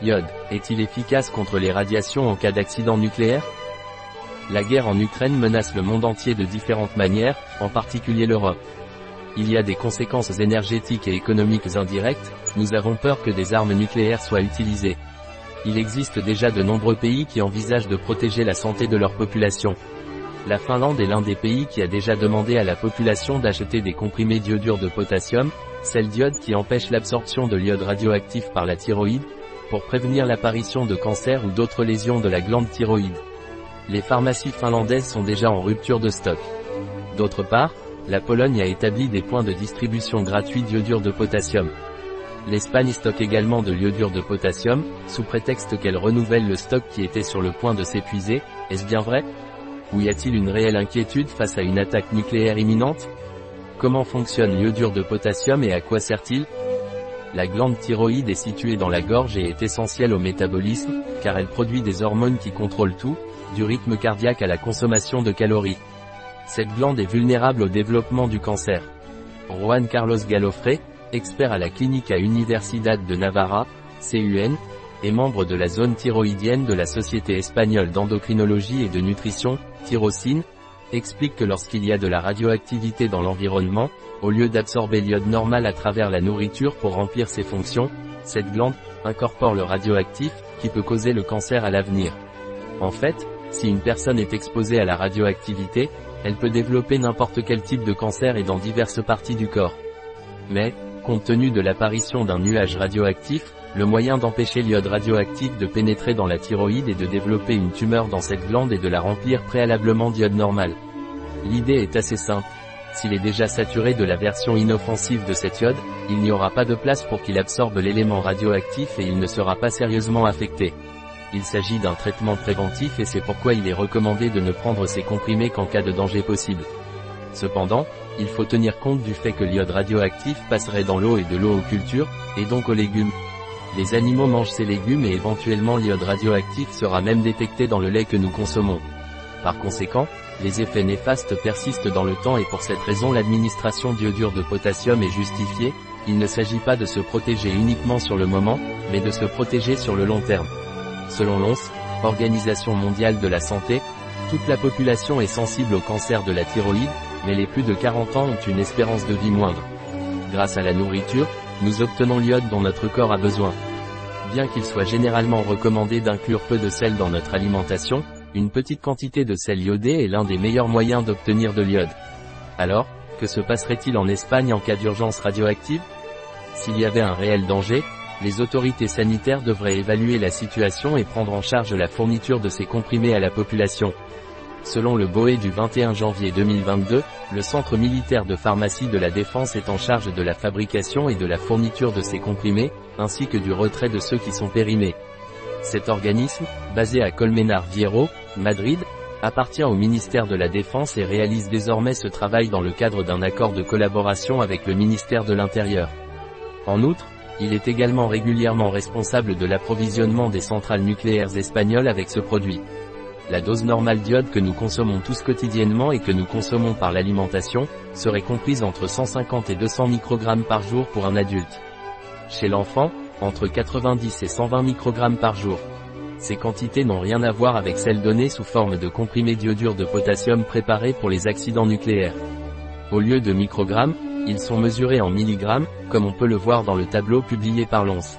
Iode, est-il efficace contre les radiations en cas d'accident nucléaire? La guerre en Ukraine menace le monde entier de différentes manières, en particulier l'Europe. Il y a des conséquences énergétiques et économiques indirectes, nous avons peur que des armes nucléaires soient utilisées. Il existe déjà de nombreux pays qui envisagent de protéger la santé de leur population. La Finlande est l'un des pays qui a déjà demandé à la population d'acheter des comprimés d'iodure de potassium, celle d'iode qui empêche l'absorption de l'iode radioactif par la thyroïde, pour prévenir l'apparition de cancer ou d'autres lésions de la glande thyroïde. Les pharmacies finlandaises sont déjà en rupture de stock. D'autre part, la Pologne a établi des points de distribution gratuits d'iodure de potassium. L'Espagne stocke également de l'iodure de potassium, sous prétexte qu'elle renouvelle le stock qui était sur le point de s'épuiser, est-ce bien vrai? Ou y a-t-il une réelle inquiétude face à une attaque nucléaire imminente? Comment fonctionne l'iodure de potassium et à quoi sert-il? La glande thyroïde est située dans la gorge et est essentielle au métabolisme, car elle produit des hormones qui contrôlent tout, du rythme cardiaque à la consommation de calories. Cette glande est vulnérable au développement du cancer. Juan Carlos Galofré, expert à la clinique à Universidad de Navarra, CUN, est membre de la zone thyroïdienne de la Société espagnole d'endocrinologie et de nutrition, Tyrosine, explique que lorsqu'il y a de la radioactivité dans l'environnement, au lieu d'absorber l'iode normal à travers la nourriture pour remplir ses fonctions, cette glande incorpore le radioactif, qui peut causer le cancer à l'avenir. En fait, si une personne est exposée à la radioactivité, elle peut développer n'importe quel type de cancer et dans diverses parties du corps. Mais, compte tenu de l'apparition d'un nuage radioactif, le moyen d'empêcher l'iode radioactif de pénétrer dans la thyroïde et de développer une tumeur dans cette glande est de la remplir préalablement d'iode normal. L'idée est assez simple. S'il est déjà saturé de la version inoffensive de cet iode, il n'y aura pas de place pour qu'il absorbe l'élément radioactif et il ne sera pas sérieusement affecté. Il s'agit d'un traitement préventif et c'est pourquoi il est recommandé de ne prendre ces comprimés qu'en cas de danger possible. Cependant, il faut tenir compte du fait que l'iode radioactif passerait dans l'eau et de l'eau aux cultures, et donc aux légumes. Les animaux mangent ces légumes et éventuellement l'iode radioactif sera même détecté dans le lait que nous consommons. Par conséquent, les effets néfastes persistent dans le temps et pour cette raison l'administration d'iodure de potassium est justifiée, il ne s'agit pas de se protéger uniquement sur le moment, mais de se protéger sur le long terme. Selon l'ONS, Organisation mondiale de la santé, toute la population est sensible au cancer de la thyroïde, mais les plus de 40 ans ont une espérance de vie moindre. Grâce à la nourriture, nous obtenons l'iode dont notre corps a besoin. Bien qu'il soit généralement recommandé d'inclure peu de sel dans notre alimentation, une petite quantité de sel iodé est l'un des meilleurs moyens d'obtenir de l'iode. Alors, que se passerait-il en Espagne en cas d'urgence radioactive? S'il y avait un réel danger, les autorités sanitaires devraient évaluer la situation et prendre en charge la fourniture de ces comprimés à la population. Selon le BOE du 21 janvier 2022, le Centre militaire de pharmacie de la Défense est en charge de la fabrication et de la fourniture de ces comprimés, ainsi que du retrait de ceux qui sont périmés. Cet organisme, basé à Colmenar Viejo, Madrid, appartient au ministère de la Défense et réalise désormais ce travail dans le cadre d'un accord de collaboration avec le ministère de l'Intérieur. En outre, il est également régulièrement responsable de l'approvisionnement des centrales nucléaires espagnoles avec ce produit. La dose normale d'iode que nous consommons tous quotidiennement et que nous consommons par l'alimentation, serait comprise entre 150 et 200 microgrammes par jour pour un adulte. Chez l'enfant, entre 90 et 120 microgrammes par jour. Ces quantités n'ont rien à voir avec celles données sous forme de comprimés d'iodure de potassium préparés pour les accidents nucléaires. Au lieu de microgrammes, ils sont mesurés en milligrammes, comme on peut le voir dans le tableau publié par l'ONS.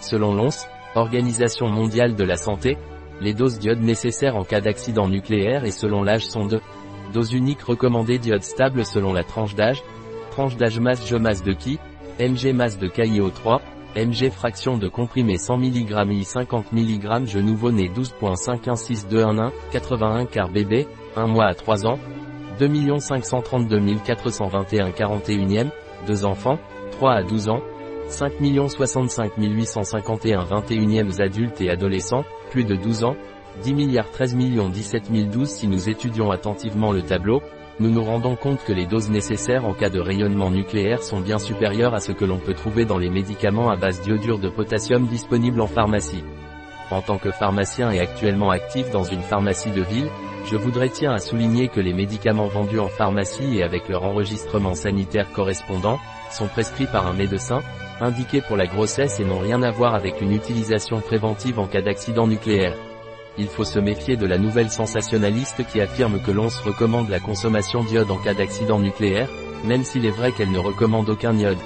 Selon l'ONS, Organisation mondiale de la santé, les doses d'iode nécessaires en cas d'accident nucléaire et selon l'âge sont de. Dose unique recommandée d'iode stable selon la tranche d'âge, tranche d'âge masse je masse de qui, mg masse de KIO3, mg fraction de comprimé 100 mg i 50 mg je nouveau-né 12.516211, 81 car bébé, 1 mois à 3 ans, 2 532 421 41e, 2 enfants, 3 à 12 ans, 5 65 851 21e adultes et adolescents, plus de 12 ans, 10 milliards 13 millions 17 012 si nous étudions attentivement le tableau, nous nous rendons compte que les doses nécessaires en cas de rayonnement nucléaire sont bien supérieures à ce que l'on peut trouver dans les médicaments à base d'iodure de potassium disponibles en pharmacie. En tant que pharmacien et actuellement actif dans une pharmacie de ville, je voudrais tiens à souligner que les médicaments vendus en pharmacie et avec leur enregistrement sanitaire correspondant, sont prescrits par un médecin, indiqués pour la grossesse et n'ont rien à voir avec une utilisation préventive en cas d'accident nucléaire. Il faut se méfier de la nouvelle sensationnaliste qui affirme que l'on se recommande la consommation d'iode en cas d'accident nucléaire, même s'il est vrai qu'elle ne recommande aucun iode.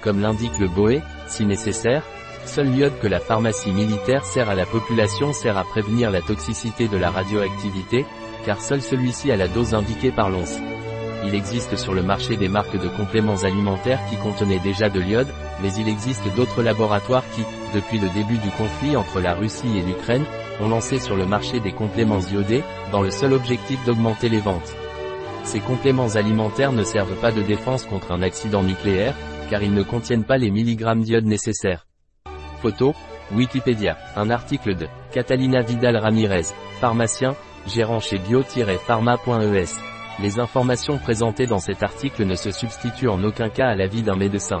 Comme l'indique le BOE, si nécessaire, seul l'iode que la pharmacie militaire sert à la population sert à prévenir la toxicité de la radioactivité, car seul celui-ci a la dose indiquée par l'once. Il existe sur le marché des marques de compléments alimentaires qui contenaient déjà de l'iode, mais il existe d'autres laboratoires qui, depuis le début du conflit entre la Russie et l'Ukraine, ont lancé sur le marché des compléments iodés, dans le seul objectif d'augmenter les ventes. Ces compléments alimentaires ne servent pas de défense contre un accident nucléaire, car ils ne contiennent pas les milligrammes d'iode nécessaires. Photo, Wikipédia, un article de Catalina Vidal Ramirez, pharmacien, gérant chez bio-pharma.es. Les informations présentées dans cet article ne se substituent en aucun cas à l'avis d'un médecin.